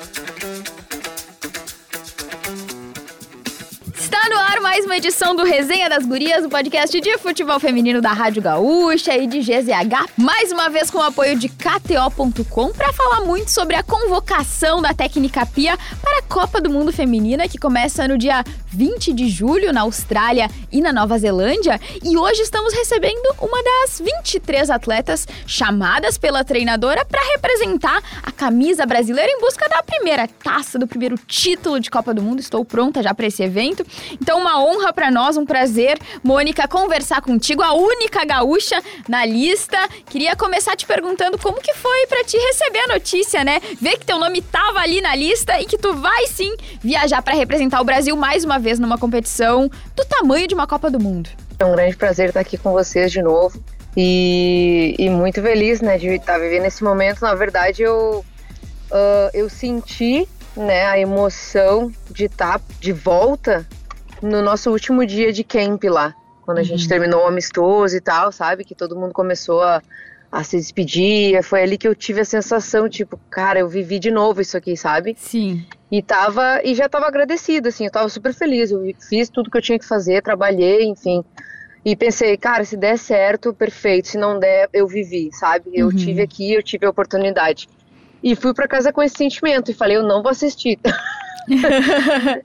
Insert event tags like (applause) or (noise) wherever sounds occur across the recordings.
Thank you. Mais uma edição do Resenha das Gurias, o podcast de futebol feminino da Rádio Gaúcha e de GZH. Mais uma vez com o apoio de KTO.com para falar muito sobre a convocação da técnica Pia para a Copa do Mundo Feminina, que começa no dia 20 de julho na Austrália e na Nova Zelândia. E hoje estamos recebendo uma das 23 atletas chamadas pela treinadora para representar a camisa brasileira em busca da primeira taça, do primeiro título de Copa do Mundo. Estou pronta já para esse evento. Então, uma honra para nós, um prazer, Mônica, conversar contigo, a única gaúcha na lista. Queria começar te perguntando como que foi para te receber a notícia, né? Ver que teu nome tava ali na lista e que tu vai sim viajar para representar o Brasil mais uma vez numa competição do tamanho de uma Copa do Mundo. É um grande prazer estar aqui com vocês de novo. E, e muito feliz, né, de estar vivendo esse momento. Na verdade, eu, uh, eu senti né, a emoção de estar de volta no nosso último dia de camp lá, quando a uhum. gente terminou o amistoso e tal, sabe? Que todo mundo começou a, a se despedir. Foi ali que eu tive a sensação, tipo, cara, eu vivi de novo isso aqui, sabe? Sim. E tava, e já tava agradecido, assim, eu tava super feliz. Eu fiz tudo que eu tinha que fazer, trabalhei, enfim. E pensei, cara, se der certo, perfeito. Se não der, eu vivi, sabe? Eu uhum. tive aqui, eu tive a oportunidade. E fui para casa com esse sentimento e falei, eu não vou assistir. (laughs)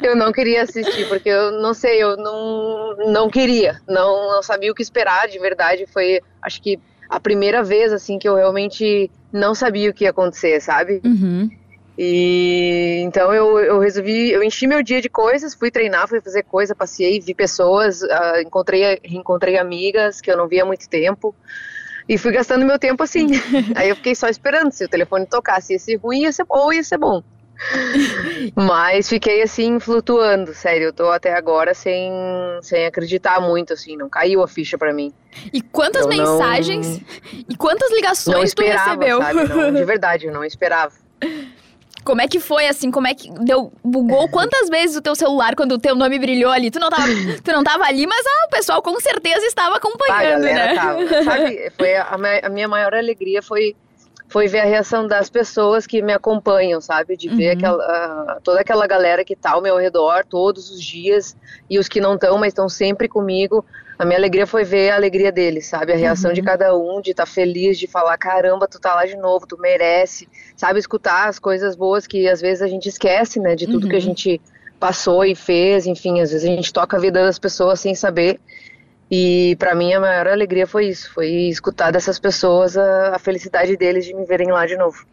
eu não queria assistir, porque eu não sei, eu não, não queria, não, não sabia o que esperar, de verdade. Foi, acho que, a primeira vez, assim, que eu realmente não sabia o que ia acontecer, sabe? Uhum. E então eu, eu resolvi, eu enchi meu dia de coisas, fui treinar, fui fazer coisa, passei, vi pessoas, uh, encontrei, encontrei amigas que eu não via há muito tempo. E fui gastando meu tempo assim. (laughs) Aí eu fiquei só esperando se o telefone tocasse, ia ser ruim ia ser, ou ia ser bom. (laughs) Mas fiquei assim, flutuando, sério. Eu tô até agora sem, sem acreditar muito, assim, não caiu a ficha para mim. E quantas eu mensagens não, e quantas ligações tu recebeu? Sabe? Não, de (laughs) verdade, eu não esperava. Como é que foi, assim, como é que deu, bugou quantas vezes o teu celular quando o teu nome brilhou ali? Tu não tava, tu não tava ali, mas ah, o pessoal com certeza estava acompanhando, ah, né? Tava. Sabe, foi a, a minha maior alegria foi foi ver a reação das pessoas que me acompanham, sabe? De ver uhum. aquela, toda aquela galera que tá ao meu redor todos os dias e os que não estão, mas estão sempre comigo. A minha alegria foi ver a alegria deles, sabe? A reação uhum. de cada um, de estar tá feliz, de falar: caramba, tu tá lá de novo, tu merece, sabe? Escutar as coisas boas que às vezes a gente esquece, né? De tudo uhum. que a uhum. gente passou e fez, enfim, às vezes a gente toca a vida das pessoas sem saber. E para mim a maior alegria foi isso, foi escutar dessas pessoas a, a, felicidade deles de me verem lá de novo.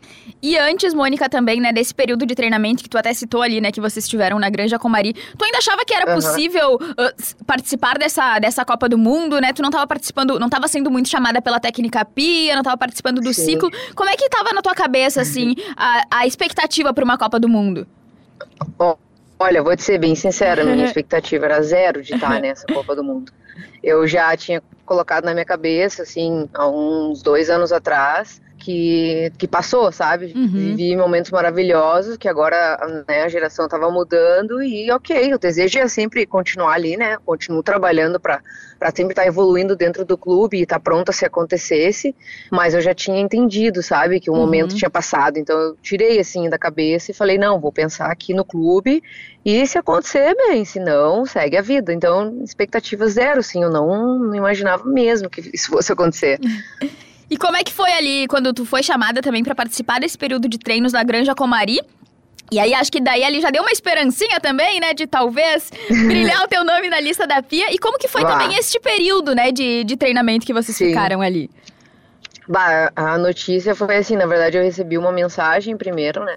E antes, Mônica, também, né, desse período de treinamento que tu até citou ali, né, que vocês tiveram na Granja Comari, tu ainda achava que era uhum. possível uh, participar dessa, dessa Copa do Mundo, né? Tu não estava participando, não estava sendo muito chamada pela técnica Pia, não estava participando do Sim. ciclo. Como é que estava na tua cabeça, assim, a, a expectativa para uma Copa do Mundo? Bom, olha, vou te ser bem sincera, minha (laughs) expectativa era zero de estar nessa Copa do Mundo eu já tinha colocado na minha cabeça, assim, há uns dois anos atrás, que, que passou, sabe? Uhum. Vivi momentos maravilhosos, que agora né, a geração estava mudando e ok, o desejo é sempre continuar ali, né? Continuo trabalhando para sempre estar tá evoluindo dentro do clube e estar tá pronta se acontecesse, mas eu já tinha entendido, sabe? Que o uhum. momento tinha passado, então eu tirei assim da cabeça e falei, não, vou pensar aqui no clube e se acontecer, bem, se não, segue a vida. Então, expectativa zero, sim, eu não, não imaginava mesmo que isso fosse acontecer. (laughs) E como é que foi ali quando tu foi chamada também para participar desse período de treinos na Granja Comari? E aí acho que daí ali já deu uma esperancinha também, né, de talvez (laughs) brilhar o teu nome na lista da Pia. E como que foi bah. também este período, né, de, de treinamento que vocês Sim. ficaram ali? Bah, a notícia foi assim, na verdade eu recebi uma mensagem primeiro, né,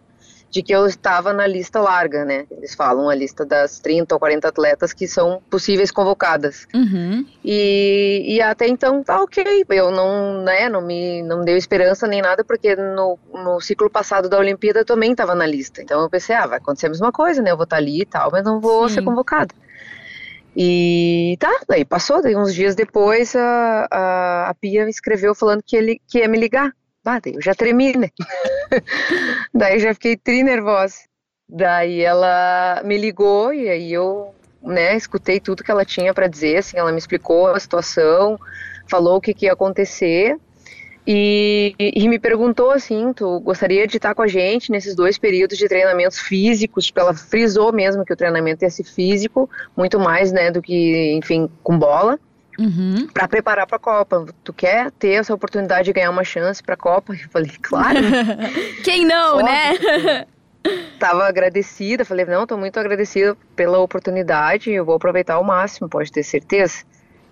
de que eu estava na lista larga, né? Eles falam a lista das 30 ou 40 atletas que são possíveis convocadas. Uhum. E, e até então tá ok. Eu não, né, não me não deu esperança nem nada, porque no, no ciclo passado da Olimpíada eu também estava na lista. Então eu pensei, ah, vai acontecer a mesma coisa, né? Eu vou estar tá ali e tal, mas não vou Sim. ser convocada. E tá, daí passou, daí uns dias depois a, a, a Pia me escreveu falando que ele que ia me ligar. Ah, daí eu já tremi, né? (laughs) daí já fiquei tri nervosa. Daí ela me ligou e aí eu, né, escutei tudo que ela tinha para dizer, assim, ela me explicou a situação, falou o que, que ia acontecer. E, e, me perguntou assim, tu gostaria de estar com a gente nesses dois períodos de treinamentos físicos? Tipo, ela frisou mesmo que o treinamento ia ser físico, muito mais, né, do que, enfim, com bola. Uhum. para preparar para a Copa. Tu quer ter essa oportunidade de ganhar uma chance para a Copa? Eu falei, claro. (laughs) Quem não, né? Tava agradecida, falei, não, tô muito agradecida pela oportunidade, eu vou aproveitar ao máximo, pode ter certeza.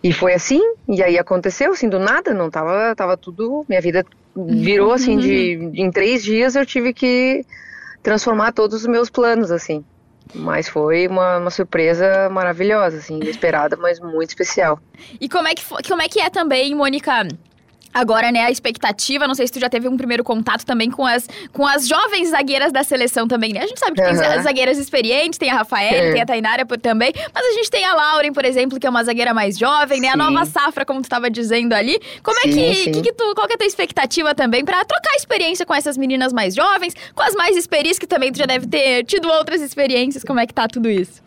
E foi assim, e aí aconteceu, assim, do nada, não tava, tava tudo, minha vida virou assim, de, de em três dias eu tive que transformar todos os meus planos, assim. Mas foi uma, uma surpresa maravilhosa, assim, inesperada, mas muito especial. E como é que, como é, que é também, Mônica? Agora, né, a expectativa, não sei se tu já teve um primeiro contato também com as, com as jovens zagueiras da seleção também, né? A gente sabe que uhum. tem zagueiras experientes, tem a Rafael, é. tem a Tainara também, mas a gente tem a Lauren, por exemplo, que é uma zagueira mais jovem, né? Sim. A nova safra, como tu estava dizendo ali. Como é sim, é que, que, que, tu, qual que é a tua expectativa também para trocar experiência com essas meninas mais jovens, com as mais experientes, que também tu já deve ter tido outras experiências, como é que tá tudo isso?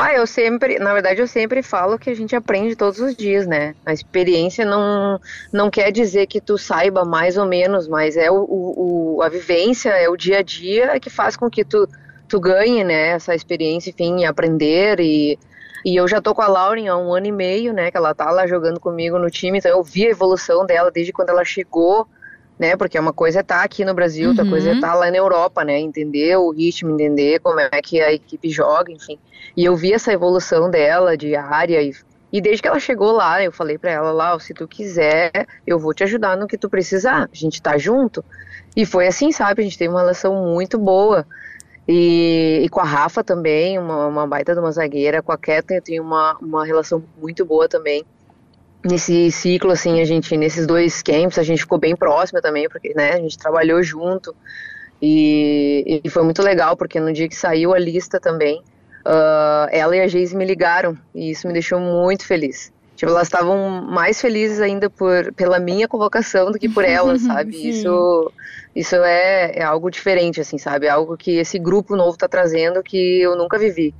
Ah, eu sempre, na verdade, eu sempre falo que a gente aprende todos os dias, né? A experiência não, não quer dizer que tu saiba mais ou menos, mas é o, o a vivência, é o dia a dia que faz com que tu, tu ganhe, né? Essa experiência, enfim, aprender e e eu já tô com a Lauren há um ano e meio, né? Que ela tá lá jogando comigo no time, então eu vi a evolução dela desde quando ela chegou né? Porque uma coisa é estar tá aqui no Brasil, uhum. outra coisa é estar tá lá na Europa, né? Entender o ritmo, entender como é que a equipe joga, enfim. E eu vi essa evolução dela de área e, e desde que ela chegou lá, eu falei para ela lá, se tu quiser, eu vou te ajudar no que tu precisar. A gente tá junto. E foi assim, sabe? A gente teve uma relação muito boa. E, e, com a Rafa também, uma, uma baita de uma zagueira. Com a Kathleen eu tenho uma, uma relação muito boa também nesse ciclo, assim, a gente, nesses dois camps, a gente ficou bem próxima também, porque, né, a gente trabalhou junto e, e foi muito legal, porque no dia que saiu a lista também, uh, ela e a Geise me ligaram e isso me deixou muito feliz. Tipo, elas estavam mais felizes ainda por, pela minha convocação do que por elas, (laughs) sabe? isso isso é, é algo diferente, assim, sabe? É algo que esse grupo novo está trazendo que eu nunca vivi.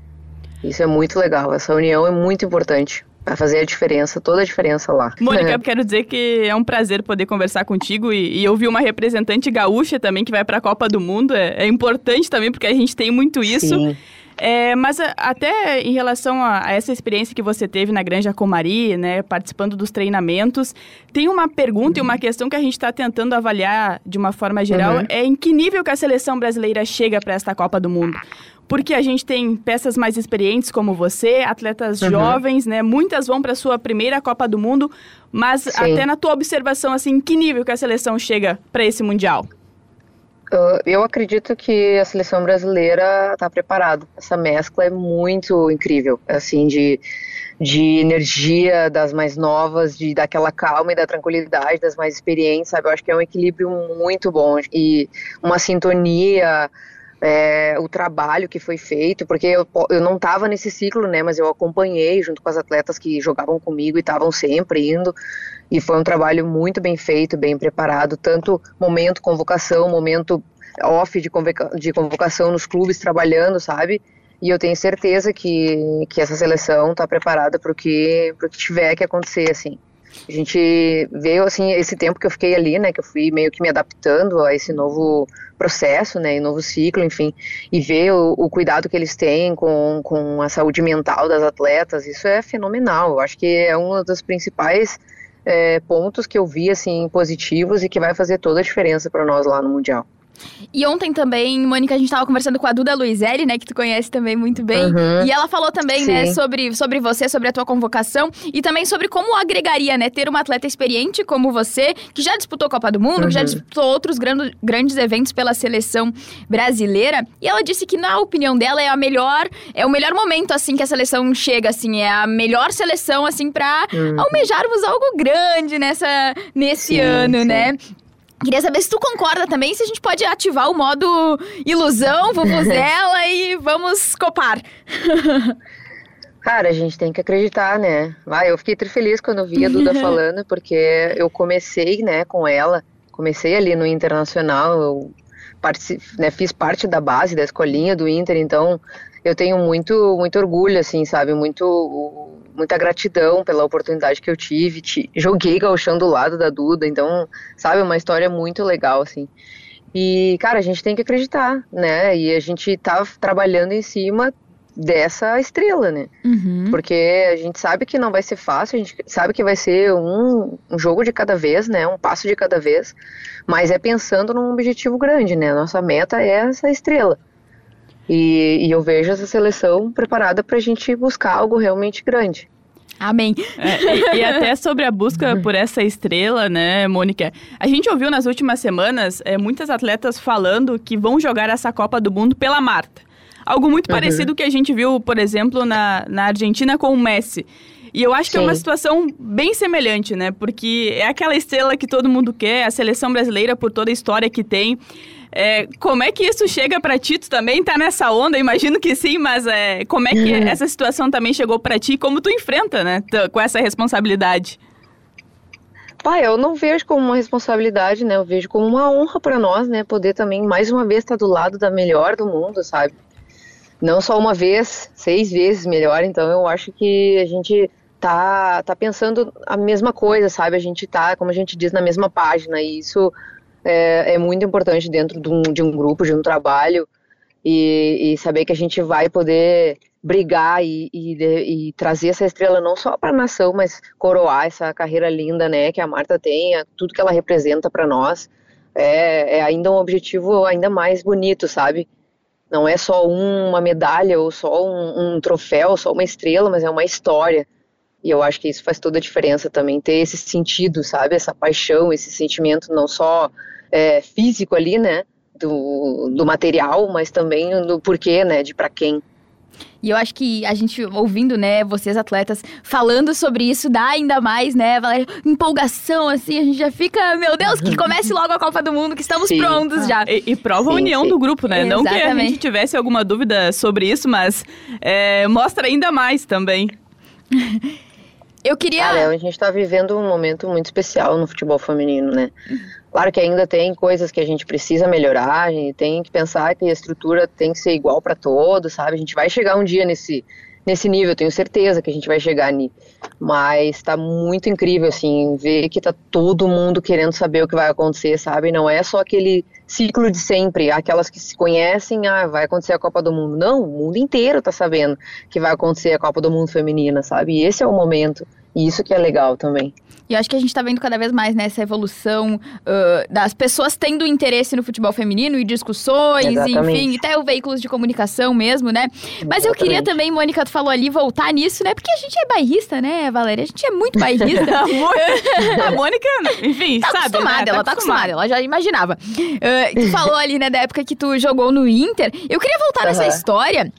Isso é muito legal, essa união é muito importante. Vai fazer a diferença, toda a diferença lá. Mônica, eu quero dizer que é um prazer poder conversar contigo e, e ouvir uma representante gaúcha também que vai para a Copa do Mundo. É, é, importante também porque a gente tem muito isso. Sim. É, mas a, até em relação a, a, essa experiência que você teve na Granja Comari, né, participando dos treinamentos, tem uma pergunta uhum. e uma questão que a gente está tentando avaliar de uma forma geral, uhum. é em que nível que a seleção brasileira chega para esta Copa do Mundo? porque a gente tem peças mais experientes como você, atletas uhum. jovens, né? Muitas vão para sua primeira Copa do Mundo, mas Sim. até na tua observação, assim, em que nível que a seleção chega para esse mundial? Uh, eu acredito que a seleção brasileira está preparada. Essa mescla é muito incrível, assim, de, de energia das mais novas, de daquela calma e da tranquilidade das mais experientes, sabe? Eu acho que é um equilíbrio muito bom e uma sintonia é, o trabalho que foi feito, porque eu, eu não estava nesse ciclo, né, mas eu acompanhei junto com as atletas que jogavam comigo e estavam sempre indo, e foi um trabalho muito bem feito, bem preparado, tanto momento convocação, momento off de, convoca de convocação nos clubes trabalhando, sabe? E eu tenho certeza que, que essa seleção está preparada para o que, que tiver que acontecer, assim. A gente veio, assim, esse tempo que eu fiquei ali, né, que eu fui meio que me adaptando a esse novo processo, né, novo ciclo, enfim, e ver o, o, cuidado que eles têm com, com a saúde mental das atletas, isso é fenomenal. Eu acho que é um dos principais é, pontos que eu vi, assim, positivos e que vai fazer toda a diferença para nós lá no Mundial. E ontem também, Mônica, a gente estava conversando com a Duda Luizelli, né, que tu conhece também muito bem. Uhum. E ela falou também, né, Sim. né, sobre, sobre você, sobre a tua convocação e também sobre como agregaria, né, ter uma atleta experiente como você, que já disputou Copa do Mundo, uhum. que já uhum. disputou outros grandes, grandes eventos pela seleção brasileira. E ela disse que, na opinião dela, é a melhor, é o melhor momento, assim, que a seleção chega, assim, é a melhor seleção, assim, para uhum. almejarmos algo grande nessa, nesse sim, ano, sim. né? Queria saber se tu concorda também, se a gente pode ativar o modo ilusão, vuvuzela e vamos copar. (laughs) Cara, a gente tem que acreditar, né? Vai, eu fiquei muito feliz quando eu vi a Duda (laughs) falando, porque eu comecei, né, com ela, comecei ali no Internacional, eu né, fiz parte da base da escolinha do Inter, então eu tenho muito, muito orgulho, assim, sabe, muito muita gratidão pela oportunidade que eu tive. Te, joguei gauchão do lado da Duda, então, sabe, uma história muito legal, assim. E, cara, a gente tem que acreditar, né? E a gente tá trabalhando em cima dessa estrela, né? Uhum. Porque a gente sabe que não vai ser fácil, a gente sabe que vai ser um, um, jogo de cada vez, né? Um passo de cada vez, mas é pensando num objetivo grande, né? Nossa meta é essa estrela. E, e eu vejo essa seleção preparada para a gente buscar algo realmente grande. Amém. É, e, e, até sobre a busca por essa estrela, né, Mônica? A gente ouviu nas últimas semanas é, muitas atletas falando que vão jogar essa Copa do Mundo pela Marta. Algo muito uhum. parecido que a gente viu, por exemplo, na, na Argentina com o Messi. E eu acho que Sim. é uma situação bem semelhante, né? Porque é aquela estrela que todo mundo quer, a seleção brasileira, por toda a história que tem. É, como é que isso chega para ti? Tu também tá nessa onda? Imagino que sim, mas é, como é que uhum. (laughs) essa situação também chegou para ti? Como tu enfrenta, né? Com essa responsabilidade? Pai, eu não vejo como uma responsabilidade, né? Eu vejo como uma honra para nós, né? Poder também mais uma vez estar do lado da melhor do mundo, sabe? não só uma vez, seis vezes melhor. Então eu acho que a gente tá, tá pensando a mesma coisa, sabe? A gente tá, como a gente diz, na mesma página. E isso é, é muito importante dentro de um, de um grupo, de um trabalho. E, e, saber que a gente vai poder brigar e, e, e trazer essa estrela não só para a nação, mas coroar essa carreira linda, né, que a Marta tem, tudo que ela representa para nós, é, é ainda um objetivo ainda mais bonito, sabe? Não é só uma medalha ou só um, um troféu, só uma estrela, mas é uma história. E eu acho que isso faz toda a diferença também, ter esse sentido, sabe? Essa paixão, esse sentimento não só é, físico ali, né? Do, do material, mas também do porquê, né? De para quem. E eu acho que a gente ouvindo, né, vocês atletas falando sobre isso, dá ainda mais, né, Valéria, empolgação, assim, a gente já fica, meu Deus, que comece logo a Copa do Mundo, que estamos sim. prontos já. E, e prova sim, a união sim. do grupo, né? Exatamente. Não que a gente tivesse alguma dúvida sobre isso, mas é, mostra ainda mais também. (laughs) Eu queria. Cara, a gente está vivendo um momento muito especial no futebol feminino, né? Claro que ainda tem coisas que a gente precisa melhorar, a gente tem que pensar que a estrutura tem que ser igual para todos, sabe? A gente vai chegar um dia nesse, nesse nível, tenho certeza que a gente vai chegar ali. Mas está muito incrível, assim, ver que tá todo mundo querendo saber o que vai acontecer, sabe? Não é só aquele ciclo de sempre, aquelas que se conhecem, ah, vai acontecer a Copa do Mundo. Não, o mundo inteiro tá sabendo que vai acontecer a Copa do Mundo feminina, sabe? E esse é o momento. E isso que é legal também. E eu acho que a gente está vendo cada vez mais nessa evolução uh, das pessoas tendo interesse no futebol feminino e discussões, Exatamente. enfim, até o veículos de comunicação mesmo, né? Mas eu queria também, Mônica, tu falou ali, voltar nisso, né? Porque a gente é bairrista, né, Valéria? A gente é muito bairrista. (laughs) a Mônica, enfim, tá sabe, acostumada, né? tá ela tá acostumada, ela já imaginava. Uh, tu falou ali, né, da época que tu jogou no Inter. Eu queria voltar uhum. nessa história,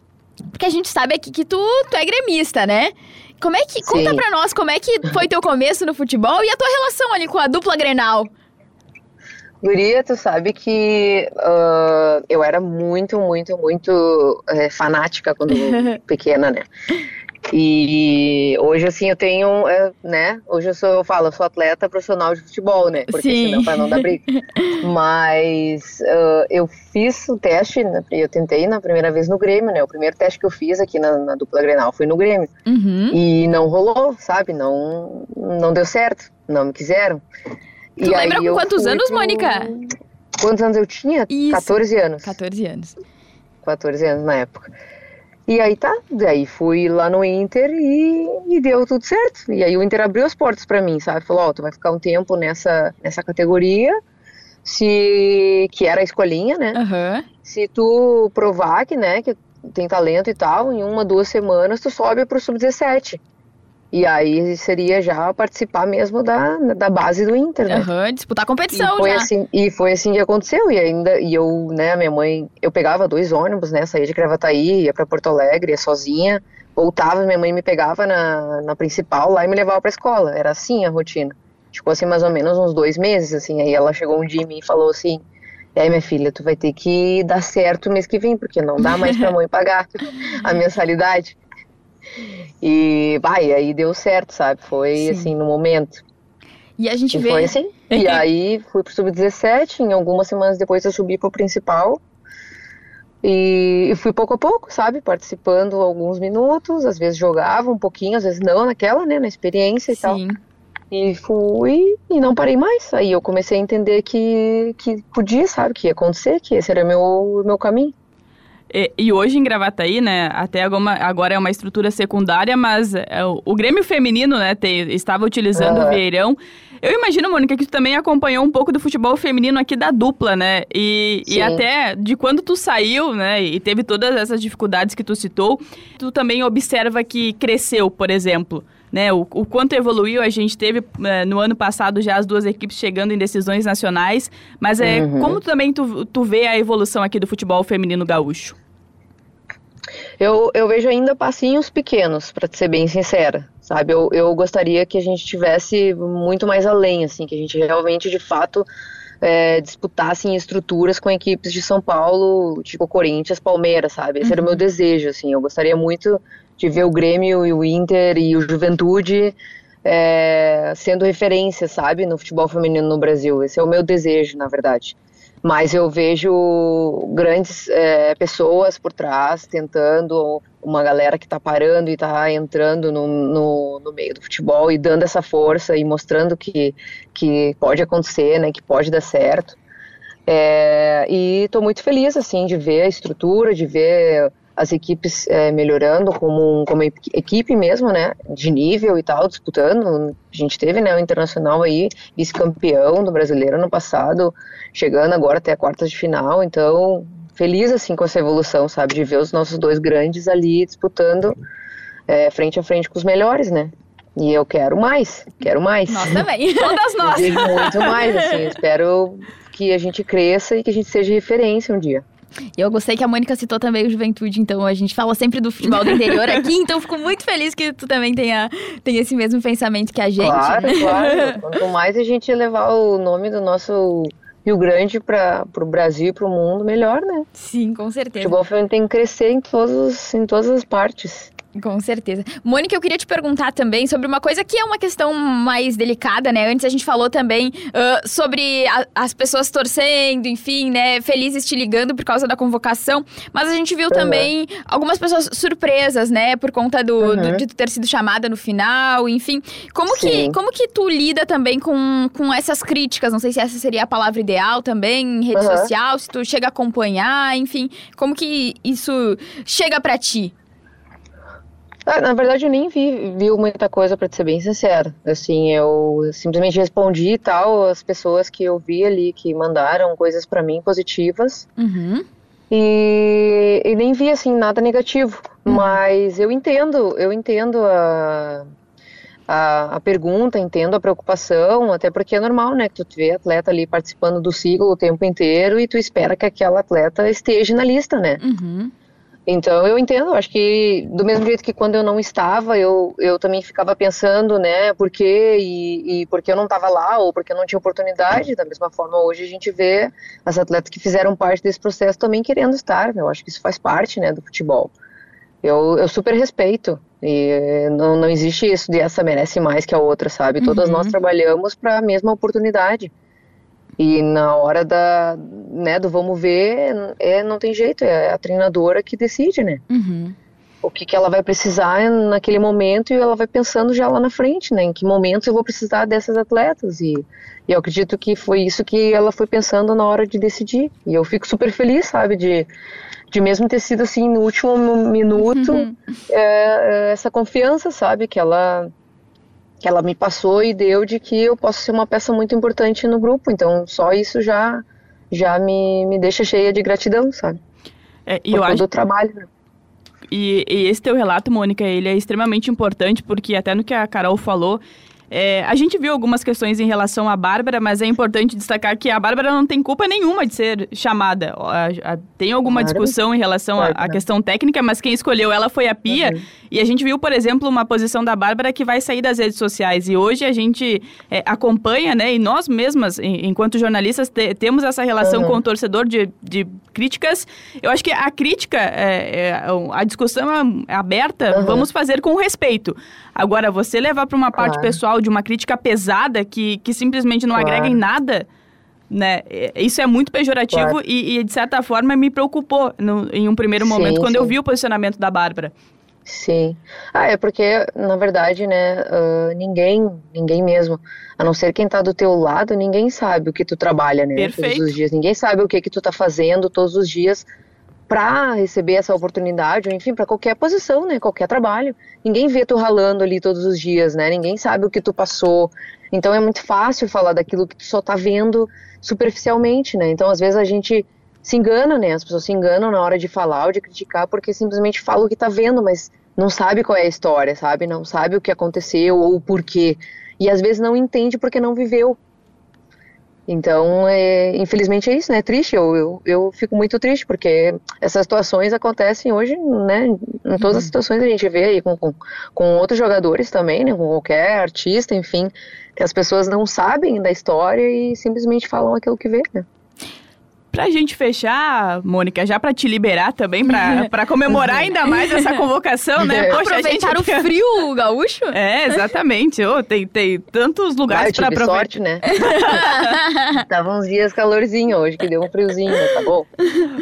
porque a gente sabe aqui que tu, tu é gremista, né? Como é que. Sim. Conta pra nós como é que foi teu começo no futebol e a tua relação ali com a dupla Grenal. Guria, tu sabe que uh, eu era muito, muito, muito é, fanática quando (laughs) pequena, né? E hoje, assim, eu tenho, é, né? Hoje eu sou, eu falo, eu sou atleta profissional de futebol, né? Porque Sim. senão pra não dar briga. (laughs) Mas uh, eu fiz o teste, né, eu tentei na primeira vez no Grêmio, né? O primeiro teste que eu fiz aqui na, na dupla Grenal foi no Grêmio. Uhum. E não rolou, sabe? Não, não deu certo. Não me quiseram. Tu e lembra com quantos anos. Mônica? Quantos anos eu tinha? Isso. 14 anos. 14 anos. 14 anos na época. E aí tá, daí fui lá no Inter e, e deu tudo certo. E aí o Inter abriu as portas para mim, sabe? Falou, ó, oh, tu vai ficar um tempo nessa, nessa categoria, se que era a escolinha, né? Uhum. Se tu provar que, né, que tem talento e tal, em uma, duas semanas tu sobe pro sub-17. E aí seria já participar mesmo da, da base do Inter, né? Uhum, disputar a competição e foi já. Assim, e foi assim que aconteceu. E ainda, e eu, né, minha mãe, eu pegava dois ônibus, né? Saía de Gravataí, ia para Porto Alegre, ia sozinha. Voltava, minha mãe me pegava na, na principal lá e me levava pra escola. Era assim a rotina. Ficou assim mais ou menos uns dois meses, assim. Aí ela chegou um dia em mim e falou assim, e aí, minha filha, tu vai ter que dar certo mês que vem, porque não dá mais pra mãe pagar a (laughs) mensalidade. E, vai, aí deu certo, sabe? Foi Sim. assim, no momento. E a gente e vê. Foi assim. e aí fui pro sub-17, em algumas semanas depois eu subi pro principal. E, e, fui pouco a pouco, sabe, participando alguns minutos, às vezes jogava um pouquinho, às vezes não naquela, né, na experiência e Sim. tal. E fui e não parei mais. Aí eu comecei a entender que, que podia, sabe, que ia acontecer, que esse era meu meu caminho. E, e, hoje em Gravataí, né, até alguma, agora é uma estrutura secundária, mas é, o, o, Grêmio Feminino, né, te, estava utilizando uhum. o Vieirão. Eu imagino, Mônica, que tu também acompanhou um pouco do futebol feminino aqui da dupla, né? E, e até de quando tu saiu, né, e teve todas essas dificuldades que tu citou, tu também observa que cresceu, por exemplo. Né, o, o, quanto evoluiu, a gente teve é, no ano passado já as duas equipes chegando em decisões nacionais, mas é uhum. como também tu, tu vê a evolução aqui do futebol feminino gaúcho? Eu, eu vejo ainda passinhos pequenos, para ser bem sincera, sabe? Eu, eu gostaria que a gente tivesse muito mais além, assim, que a gente realmente, de fato, é, disputassem estruturas com equipes de São Paulo, tipo Corinthians, Palmeiras, sabe? Esse uhum. era o meu uhum. desejo, assim. Eu gostaria muito de ver o Grêmio e o Inter e o Juventude é, sendo referência, sabe, no futebol feminino no Brasil. Esse é o meu desejo, na verdade mas eu vejo grandes é, pessoas por trás tentando, uma galera que está parando e está entrando no, no, no, meio do futebol e dando essa força e mostrando que, que pode acontecer, né, que pode dar certo. É, e estou muito feliz assim de ver a estrutura, de ver as equipes é, melhorando como, como equipe mesmo, né, de nível e tal, disputando. A gente teve, né, o Internacional aí, vice-campeão do Brasileiro no passado, chegando agora até a quartas de final, então feliz, assim, com essa evolução, sabe, de ver os nossos dois grandes ali disputando é, frente a frente com os melhores, né. E eu quero mais, quero mais. Nós também, (laughs) todas nós. muito mais, assim, espero que a gente cresça e que a gente seja referência um dia. Eu gostei que a Mônica citou também o Juventude, então a gente fala sempre do futebol do interior (laughs) aqui, então fico muito feliz que tu também tenha, tenha esse mesmo pensamento que a gente. Claro, (laughs) claro. Quanto mais a gente levar o nome do nosso Rio Grande para o Brasil e para o mundo, melhor, né? Sim, com certeza. O futebol feminino tem que crescer em, todos, em todas as partes. Com certeza. Mônica, eu queria te perguntar também sobre uma coisa que é uma questão mais delicada, né? Antes a gente falou também uh, sobre a, as pessoas torcendo, enfim, né? Felizes te ligando por causa da convocação. Mas a gente viu uhum. também algumas pessoas surpresas, né? Por conta do, uhum. do, de tu ter sido chamada no final, enfim. Como que, como que tu lida também com, com essas críticas? Não sei se essa seria a palavra ideal também, em rede uhum. social, se tu chega a acompanhar, enfim. Como que isso chega para ti? Ah, na verdade, eu nem vi, vi muita coisa, para ser bem sincero. Assim, eu simplesmente respondi e tal as pessoas que eu vi ali, que mandaram coisas para mim positivas. Uhum. E, e, nem vi, assim, nada negativo. Uhum. Mas eu entendo, eu entendo a, a, a, pergunta, entendo a preocupação, até porque é normal, né, que tu vê atleta ali participando do ciclo o tempo inteiro e tu espera que aquela atleta esteja na lista, né? Uhum. Então eu entendo, acho que do mesmo jeito que quando eu não estava, eu, eu também ficava pensando, né, por quê e, e porque eu não estava lá ou porque eu não tinha oportunidade. Da mesma forma, hoje a gente vê as atletas que fizeram parte desse processo também querendo estar. Eu acho que isso faz parte, né, do futebol. Eu, eu super respeito e não, não existe isso de essa merece mais que a outra, sabe? Uhum. Todas nós trabalhamos para a mesma oportunidade. E na hora da, né, do vamos ver, é, não tem jeito, é a treinadora que decide, né? Uhum. O que, que ela vai precisar naquele momento e ela vai pensando já lá na frente, né? Em que momentos eu vou precisar dessas atletas. E, e eu acredito que foi isso que ela foi pensando na hora de decidir. E eu fico super feliz, sabe, de, de mesmo ter sido assim no último minuto, uhum. é, é essa confiança, sabe, que ela que ela me passou e deu de que eu posso ser uma peça muito importante no grupo. Então, só isso já já me, me deixa cheia de gratidão, sabe? É, e Por eu acho... o trabalho. Né? E, e, esse teu relato, Mônica, ele é extremamente importante, porque até no que a Carol falou, é, a gente viu algumas questões em relação à Bárbara, mas é importante destacar que a Bárbara não tem culpa nenhuma de ser chamada. A, a, tem alguma claro. discussão em relação à questão técnica, mas quem escolheu ela foi a Pia. Uhum. E a gente viu, por exemplo, uma posição da Bárbara que vai sair das redes sociais. E hoje a gente é, acompanha, né? E nós mesmas, enquanto jornalistas, te, temos essa relação uhum. com o torcedor de, de críticas. Eu acho que a crítica, é, é, a discussão é aberta, uhum. vamos fazer com respeito. Agora, você levar para uma parte claro. pessoal de uma crítica pesada que, que simplesmente não claro. agrega em nada, né? Isso é muito pejorativo claro. e, e, de certa forma, me preocupou no, em um primeiro momento, sim, quando sim. eu vi o posicionamento da Bárbara. Sim. Ah, é porque, na verdade, né, uh, ninguém, ninguém mesmo, a não ser quem tá do teu lado, ninguém sabe o que tu trabalha, né, Perfeito. todos os dias. Ninguém sabe o que que tu tá fazendo todos os dias para receber essa oportunidade, enfim, para qualquer posição, né, qualquer trabalho. Ninguém vê tu ralando ali todos os dias, né? Ninguém sabe o que tu passou. Então é muito fácil falar daquilo que tu só tá vendo superficialmente, né? Então às vezes a gente se engana, né? As pessoas se enganam na hora de falar ou de criticar porque simplesmente fala o que tá vendo, mas não sabe qual é a história, sabe? Não sabe o que aconteceu ou o porquê. E às vezes não entende porque não viveu. Então, é, infelizmente é isso, né? É triste, eu, eu, eu, fico muito triste, porque essas situações acontecem hoje, né? Em todas as uhum. situações a gente vê aí com, com, com outros jogadores também, né? Com qualquer artista, enfim, que as pessoas não sabem da história e simplesmente falam aquilo que vê, né? Pra gente fechar, Mônica, já pra te liberar também, pra, (laughs) pra comemorar ainda mais essa convocação, né? Poxa, Aproveitar gente... o frio gaúcho. (laughs) É, exatamente. Oh, tem, tem tantos lugares ah, pra aproveitar. sorte, né? (laughs) Tava uns dias calorzinho hoje, que deu um friozinho, tá bom?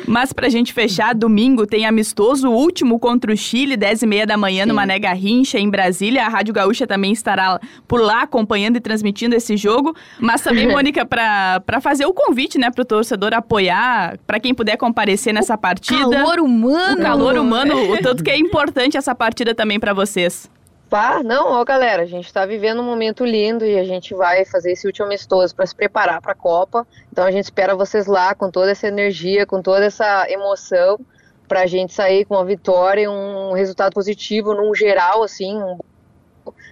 Mas pra gente fechar, domingo tem amistoso, último contra o Chile, 10 e meia da manhã Sim. no Mané Garrincha, em Brasília. A Rádio Gaúcha também estará por lá acompanhando e transmitindo esse jogo. Mas também, Mônica, pra, pra fazer o convite, né, pro torcedor apoiar apoiar, para quem puder comparecer nessa partida. Calor humano. O calor humano, o tanto que é importante essa partida também para vocês. Pá, não, ó galera, a gente está vivendo um momento lindo e a gente vai fazer esse último amistoso para se preparar para a Copa. Então a gente espera vocês lá com toda essa energia, com toda essa emoção, para a gente sair com uma vitória e um resultado positivo num geral, assim, um...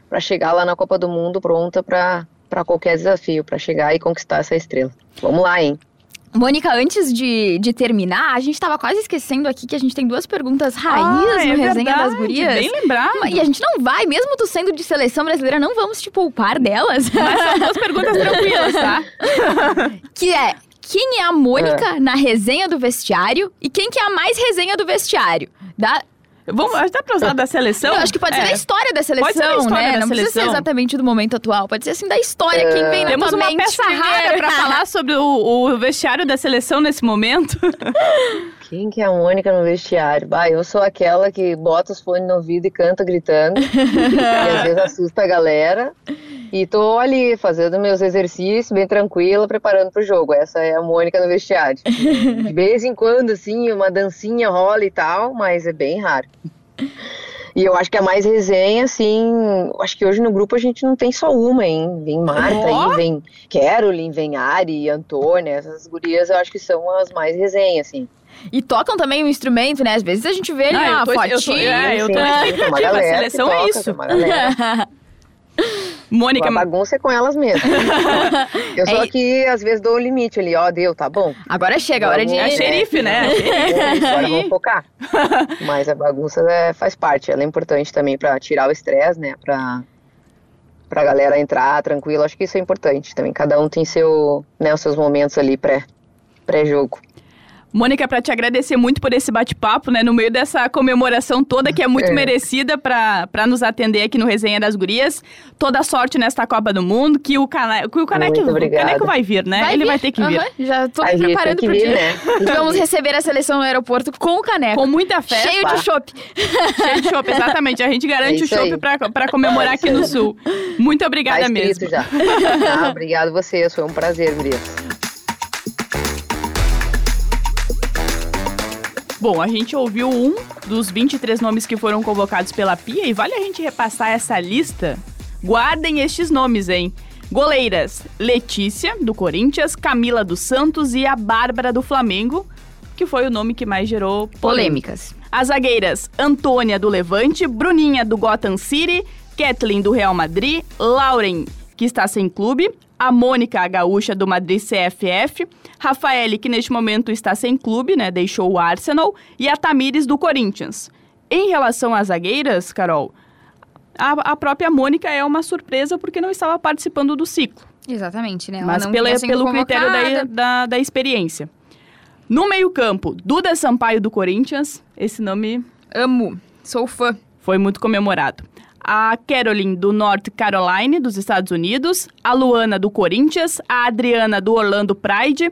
para chegar lá na Copa do Mundo pronta para qualquer desafio, para chegar e conquistar essa estrela. Vamos lá, hein? Mônica, antes de, de terminar, a gente estava quase esquecendo aqui que a gente tem duas perguntas raiz ah, no é Resenha verdade, das Gurias. Bem lembrado. E a gente não vai, mesmo tu sendo de seleção brasileira, não vamos te poupar delas. Mas são duas perguntas tranquilas, tá? (laughs) que é, quem é a Mônica é. na resenha do vestiário e quem que é a mais resenha do vestiário? Da, Vamos, dá pra usar da seleção? Eu acho que pode ser é. da história da seleção, pode ser da história né? Da não seleção. precisa ser exatamente do momento atual. Pode ser assim da história, é. quem vem na Temos uma mente peça rara pra falar (laughs) sobre o, o, vestiário da seleção nesse momento. (laughs) Quem que é a Mônica no vestiário? Bah, eu sou aquela que bota os fones no ouvido e canta gritando. (laughs) e às vezes assusta a galera. E tô ali fazendo meus exercícios, bem tranquila, preparando pro jogo. Essa é a Mônica no vestiário. De vez em quando, assim, uma dancinha rola e tal, mas é bem raro. E eu acho que a mais resenha, assim, acho que hoje no grupo a gente não tem só uma, hein? Vem Marta oh. aí, vem Carolyn, vem Ari, Antônia, essas gurias eu acho que são as mais resenhas, assim. E tocam também o instrumento, né? Às vezes a gente vê ali ah, uma fotinha. É, eu tô, é, eu tô, a seleção é isso. (laughs) (laughs) Mônica. A bagunça é com elas mesmo. (laughs) eu só é... que às vezes dou o limite ali, ó, deu, tá bom. Agora chega a hora de. É xerife, né? É, agora vamos focar. (laughs) Mas a bagunça é, faz parte, ela é importante também para tirar o estresse, né? Pra, pra galera entrar tranquila. Acho que isso é importante também. Cada um tem seu, né, os seus momentos ali pré-jogo. pré jogo Mônica, para te agradecer muito por esse bate-papo, né? No meio dessa comemoração toda que é muito é. merecida para nos atender aqui no Resenha das Gurias. Toda sorte nesta Copa do Mundo, que o, cane... que o, caneco, o caneco vai vir, né? Vai Ele vir. vai ter que vir. Uhum. Já tô me preparando pro vir, dia. Né? (laughs) Vamos receber a seleção no aeroporto com o caneco. Com muita festa. Cheio de chopp. Cheio de chopp, exatamente. A gente garante é o chopp para comemorar aqui no (laughs) Sul. Muito obrigada tá mesmo. já. (laughs) Ah, obrigado vocês, foi um prazer, Gurias. Bom, a gente ouviu um dos 23 nomes que foram convocados pela Pia e vale a gente repassar essa lista? Guardem estes nomes, hein? Goleiras: Letícia, do Corinthians, Camila dos Santos e a Bárbara do Flamengo, que foi o nome que mais gerou polêmicas. As zagueiras: Antônia do Levante, Bruninha do Gotham City, Kathleen do Real Madrid, Lauren, que está sem clube, a Mônica, a gaúcha do Madrid CFF, Rafaele, que neste momento está sem clube, né, deixou o Arsenal, e a Tamires do Corinthians. Em relação às zagueiras, Carol, a, a própria Mônica é uma surpresa porque não estava participando do ciclo. Exatamente, né? Ela Mas pela, pelo critério da, da, da experiência. No meio-campo, Duda Sampaio do Corinthians, esse nome. Amo, sou fã. Foi muito comemorado. A Caroline do North Carolina, dos Estados Unidos, a Luana do Corinthians, a Adriana do Orlando Pride,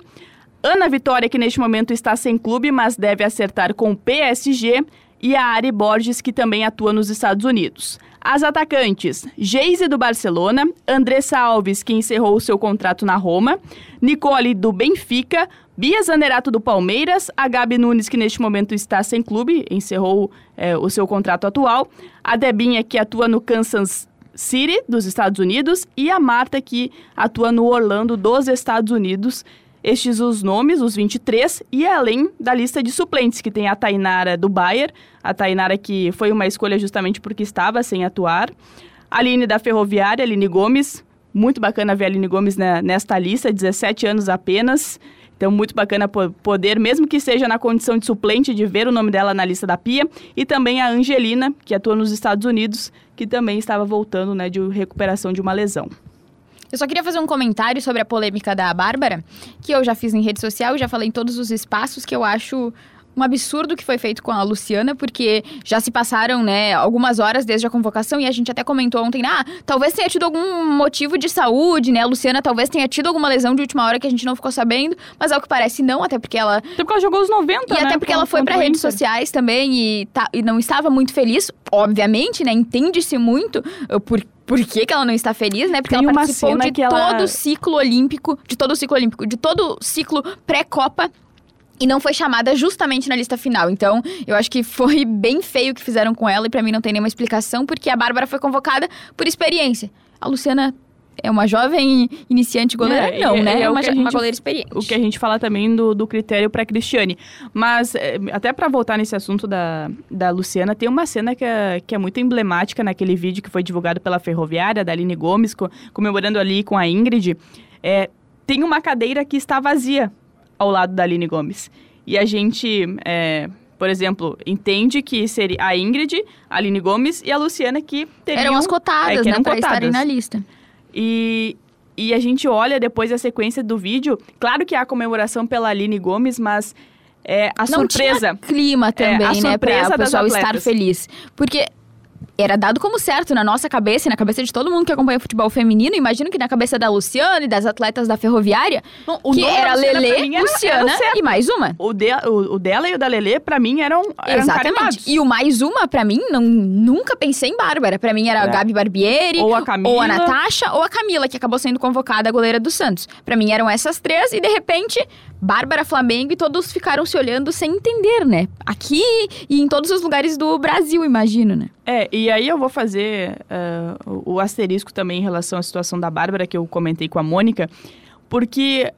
Ana Vitória, que neste momento está sem clube, mas deve acertar com o PSG, e a Ari Borges, que também atua nos Estados Unidos. As atacantes, Geise do Barcelona, Andressa Alves, que encerrou o seu contrato na Roma, Nicole do Benfica, Bia Zanerato do Palmeiras, a Gabi Nunes, que neste momento está sem clube, encerrou é, o seu contrato atual, a Debinha, que atua no Kansas City, dos Estados Unidos, e a Marta, que atua no Orlando, dos Estados Unidos. Estes os nomes, os 23, e além da lista de suplentes, que tem a Tainara do Bayer, a Tainara que foi uma escolha justamente porque estava sem atuar, a Aline da Ferroviária, Aline Gomes, muito bacana ver a Aline Gomes nesta lista, 17 anos apenas, então, muito bacana poder, mesmo que seja na condição de suplente, de ver o nome dela na lista da Pia. E também a Angelina, que atua nos Estados Unidos, que também estava voltando né, de recuperação de uma lesão. Eu só queria fazer um comentário sobre a polêmica da Bárbara, que eu já fiz em rede social, já falei em todos os espaços, que eu acho um absurdo que foi feito com a Luciana, porque já se passaram, né, algumas horas desde a convocação e a gente até comentou ontem, ah, talvez tenha tido algum motivo de saúde, né? A Luciana talvez tenha tido alguma lesão de última hora que a gente não ficou sabendo, mas ao que parece não, até porque ela. Até porque ela jogou os 90, E né, até porque ela foi para redes sociais também e, tá, e não estava muito feliz, obviamente, né? Entende-se muito uh, por por que, que, ela não está feliz, né? Porque Tem ela participou de todo ela... o ciclo olímpico, de todo o ciclo olímpico, de todo o ciclo pré-copa e não foi chamada justamente na lista final. Então, eu acho que foi (laughs) bem feio o que fizeram com ela e para mim não tem nenhuma explicação, porque a Bárbara foi convocada por experiência. A Luciana é uma jovem iniciante goleira? É, não, é, né? É, é uma, gente, uma, goleira experiente. O que a gente fala também do, do critério para Cristiane. Mas, é, até para voltar nesse assunto da, da Luciana, tem uma cena que é, que é muito emblemática naquele vídeo que foi divulgado pela Ferroviária, da Aline Gomes, co comemorando ali com a Ingrid. É, tem uma cadeira que está vazia ao lado da Aline Gomes. E a gente, é, por exemplo, entende que seria a Ingrid, a Aline Gomes e a Luciana que teriam... Eram as cotadas, é, né, eram pra cotadas. estarem na lista. E, e a gente olha depois a sequência do vídeo, claro que há comemoração pela Aline Gomes, mas é, a Não surpresa... Clima também, é, a né, pra o pessoal estar feliz. Porque era dado como certo na nossa cabeça e na cabeça de todo mundo que acompanha o futebol feminino. Imagino que na cabeça da Luciana e das atletas da Ferroviária, Bom, que era Lele, Luciana era e mais uma. O, de, o, o, dela e o da Lele, pra mim, eram, eram Exatamente. Caribados. E o mais uma, pra mim, não, nunca pensei em Bárbara. Pra mim era é. a Gabi Barbieri, ou a Camila, ou a Natasha, ou a Camila, que acabou sendo convocada a goleira do Santos. Pra mim eram essas três e, de repente, Bárbara Flamengo e todos ficaram se olhando sem entender, né? Aqui e em todos os lugares do Brasil, imagino, né? É, e aí eu vou fazer uh, o asterisco também em relação à situação da Bárbara, que eu comentei com a Mônica, porque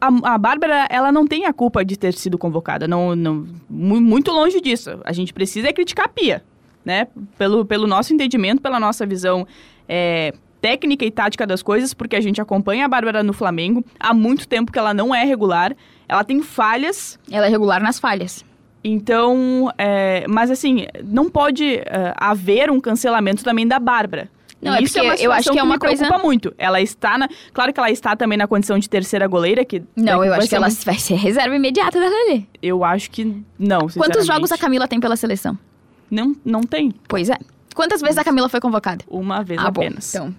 a, a Bárbara, ela não tem a culpa de ter sido convocada, não, não, muito longe disso. A gente precisa é criticar a Pia, né? Pelo, pelo nosso entendimento, pela nossa visão é, técnica e tática das coisas, porque a gente acompanha a Bárbara no Flamengo há muito tempo que ela não é regular, ela tem falhas. Ela é regular nas falhas. Então, é, mas assim, não pode uh, haver um cancelamento também da Bárbara. Não, é isso é uma eu acho que, que é uma me coisa preocupa muito. Ela está na, claro que ela está também na condição de terceira goleira que Não, eu acho que ela vai ser reserva imediata da Lelê. Eu acho que não, Quantos jogos a Camila tem pela seleção? Não, não tem. Pois é. Quantas vezes a Camila foi convocada? Uma vez ah, apenas. Bom, então,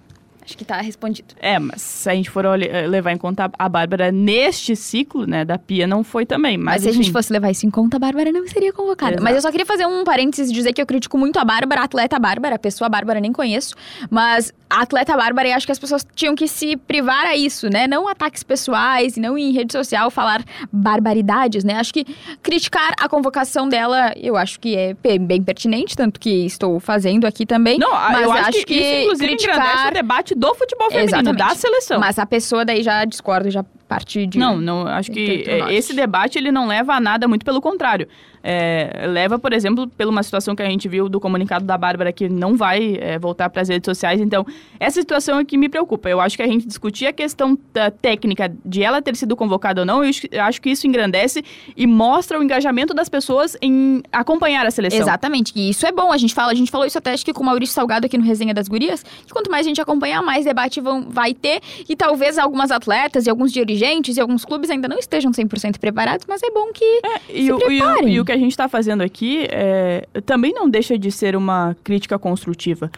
Acho que tá respondido. É, mas se a gente for eh, levar em conta a Bárbara neste ciclo, né, da Pia não foi também. Mas, mas se a gente fosse levar isso em conta, a Bárbara não seria convocada. Exato. Mas eu só queria fazer um parênteses e dizer que eu critico muito a Bárbara, a atleta Bárbara, a pessoa Bárbara nem conheço, mas a atleta Bárbara, e acho que as pessoas tinham que se privar a isso, né? Não ataques pessoais e não em rede social falar barbaridades, né? Acho que criticar a convocação dela, eu acho que é bem pertinente, tanto que estou fazendo aqui também. Não, mas eu acho, acho que, que isso, inclusive, criticar o debate do futebol feminino, Exatamente. da seleção. Mas a pessoa daí já discorda, já parte de... Não, não, acho que esse debate ele não leva a nada, muito pelo contrário é, leva, por exemplo, pela uma situação que a gente viu do comunicado da Bárbara que não vai é, voltar para as redes sociais. Então, essa situação é que me preocupa. Eu acho que a gente discutir a questão técnica de ela ter sido convocada ou não, eu acho que isso engrandece e mostra o engajamento das pessoas em acompanhar a seleção. Exatamente. E isso é bom. A gente fala, a gente falou isso até acho que com o Maurício Salgado aqui no Resenha das Gurias, que quanto mais a gente acompanhar, mais debate vão, vai ter. E talvez algumas atletas e alguns dirigentes e alguns clubes ainda não estejam 100% preparados, mas é bom que é, e o. E o, e o que a gente está fazendo aqui é, também não deixa de ser uma crítica construtiva.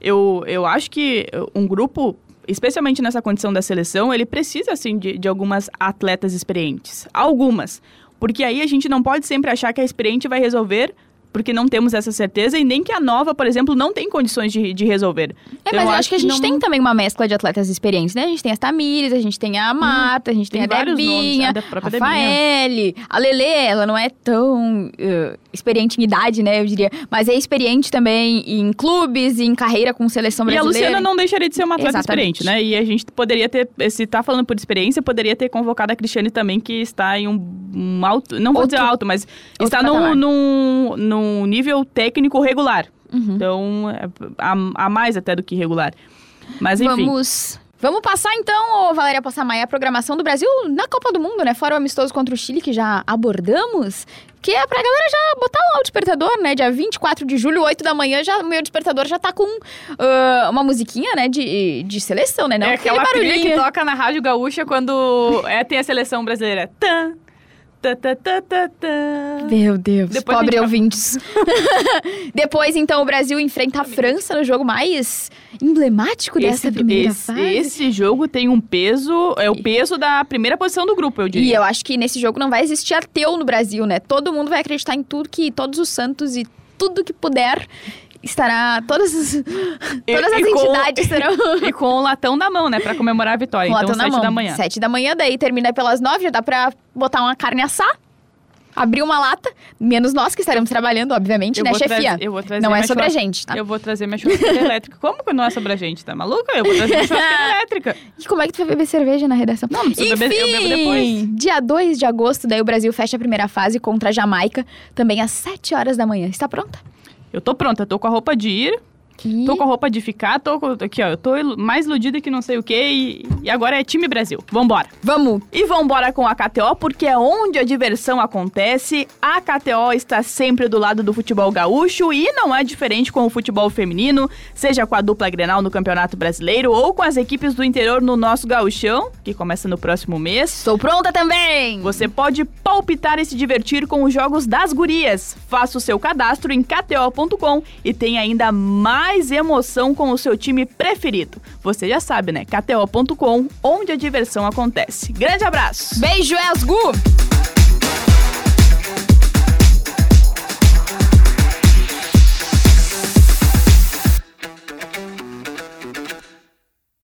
eu, eu acho que um grupo especialmente nessa condição da seleção, ele precisa, assim, de, de algumas atletas experientes. Algumas. Porque aí a gente não pode sempre achar que a experiente vai resolver porque não temos essa certeza e nem que a nova, por exemplo, não tem condições de, de resolver. É, então, mas eu acho que a gente não... tem também uma mescla de atletas experientes, né? A gente tem as Tamires, a gente tem a hum, Marta, hum, a gente tem, tem a Debinha, nomes, a Rafaele, a Lele, ela não é tão uh, experiente em idade, né, eu diria, mas é experiente também em clubes, em carreira com seleção brasileira. E a Luciana não deixaria de ser uma atleta Exatamente. experiente, né? E a gente poderia ter, se tá falando por experiência, poderia ter convocado a Cristiane também, que está em um, um alto, não vou Outro, dizer alto, mas está num, num, num num nível técnico regular. Uhum. Então, é, a, a mais até do que regular. Mas enfim. Vamos Vamos passar então, Valéria Poçamai, a programação do Brasil na Copa do Mundo, né? Fora o amistoso contra o Chile, que já abordamos. Que é pra galera já botar lá o despertador, né? Dia 24 de julho, 8 da manhã, já, o meu despertador já tá com uh, uma musiquinha, né? De, de seleção, né? Não é aquela trilha que toca na Rádio Gaúcha quando é, tem a seleção brasileira. Tan, Tá, tá, tá, Meu Deus, Depois pobre vai... ouvintes. (laughs) Depois, então, o Brasil enfrenta a França no jogo mais emblemático esse, dessa primeira esse, fase. Esse jogo tem um peso, é o peso da primeira posição do grupo, eu diria. E eu acho que nesse jogo não vai existir ateu no Brasil, né? Todo mundo vai acreditar em tudo que todos os santos e tudo que puder estará todas as, todas as entidades com, serão (laughs) e com o latão na mão, né, para comemorar a vitória. Com então sete mão. da manhã. Sete da manhã, daí termina pelas nove, já dá para botar uma carne assar. Abrir uma lata, menos nós que estaremos trabalhando, obviamente, eu né, chefia? eu vou trazer não é sobre a gente, tá? Eu vou trazer minha churrasqueira elétrica. (laughs) Como que não é sobre a gente, tá maluca? Eu vou trazer minha churrasqueira (laughs) elétrica. E como é que tu vai beber cerveja na redação? Não, não Enfim, beber, eu bebo depois. Dia 2 de agosto, daí o Brasil fecha a primeira fase contra a Jamaica, também às 7 horas da manhã. Está pronta? Eu tô pronta, tô com a roupa de ir, e... Tô com a roupa de ficar, tô com, aqui, ó. Eu tô mais iludida que não sei o quê e, e agora é time Brasil. Vambora. Vamos. E vambora com a KTO, porque é onde a diversão acontece. A KTO está sempre do lado do futebol gaúcho e não é diferente com o futebol feminino, seja com a dupla Grenal no Campeonato Brasileiro ou com as equipes do interior no nosso gauchão, que começa no próximo mês. Sou pronta também! Você pode palpitar e se divertir com os jogos das gurias. Faça o seu cadastro em kto.com e tem ainda mais mais emoção com o seu time preferido. Você já sabe, né? KTO.com, onde a diversão acontece. Grande abraço! Beijo, Elsgu!